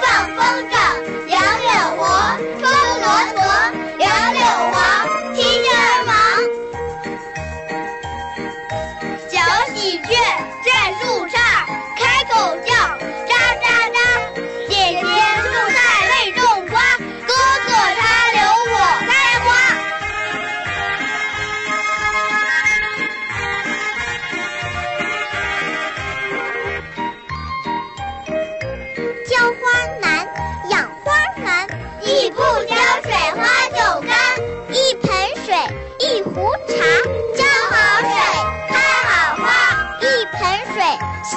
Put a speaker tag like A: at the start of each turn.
A: 放风筝，你不浇水花就干。一盆水，一壶茶，浇好水，开好花。一盆水，三